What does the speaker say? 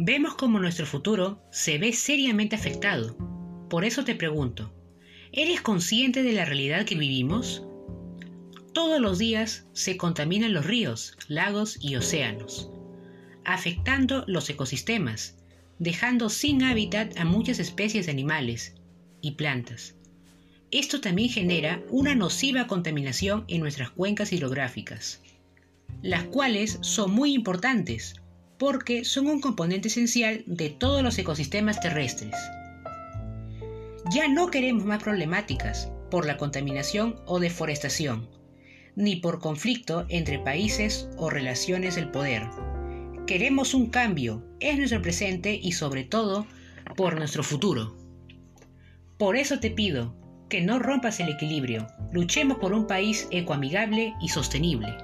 Vemos como nuestro futuro se ve seriamente afectado. Por eso te pregunto, ¿eres consciente de la realidad que vivimos? Todos los días se contaminan los ríos, lagos y océanos, afectando los ecosistemas, dejando sin hábitat a muchas especies de animales y plantas. Esto también genera una nociva contaminación en nuestras cuencas hidrográficas, las cuales son muy importantes porque son un componente esencial de todos los ecosistemas terrestres. Ya no queremos más problemáticas por la contaminación o deforestación, ni por conflicto entre países o relaciones del poder. Queremos un cambio, es nuestro presente y sobre todo por nuestro futuro. Por eso te pido que no rompas el equilibrio, luchemos por un país ecoamigable y sostenible.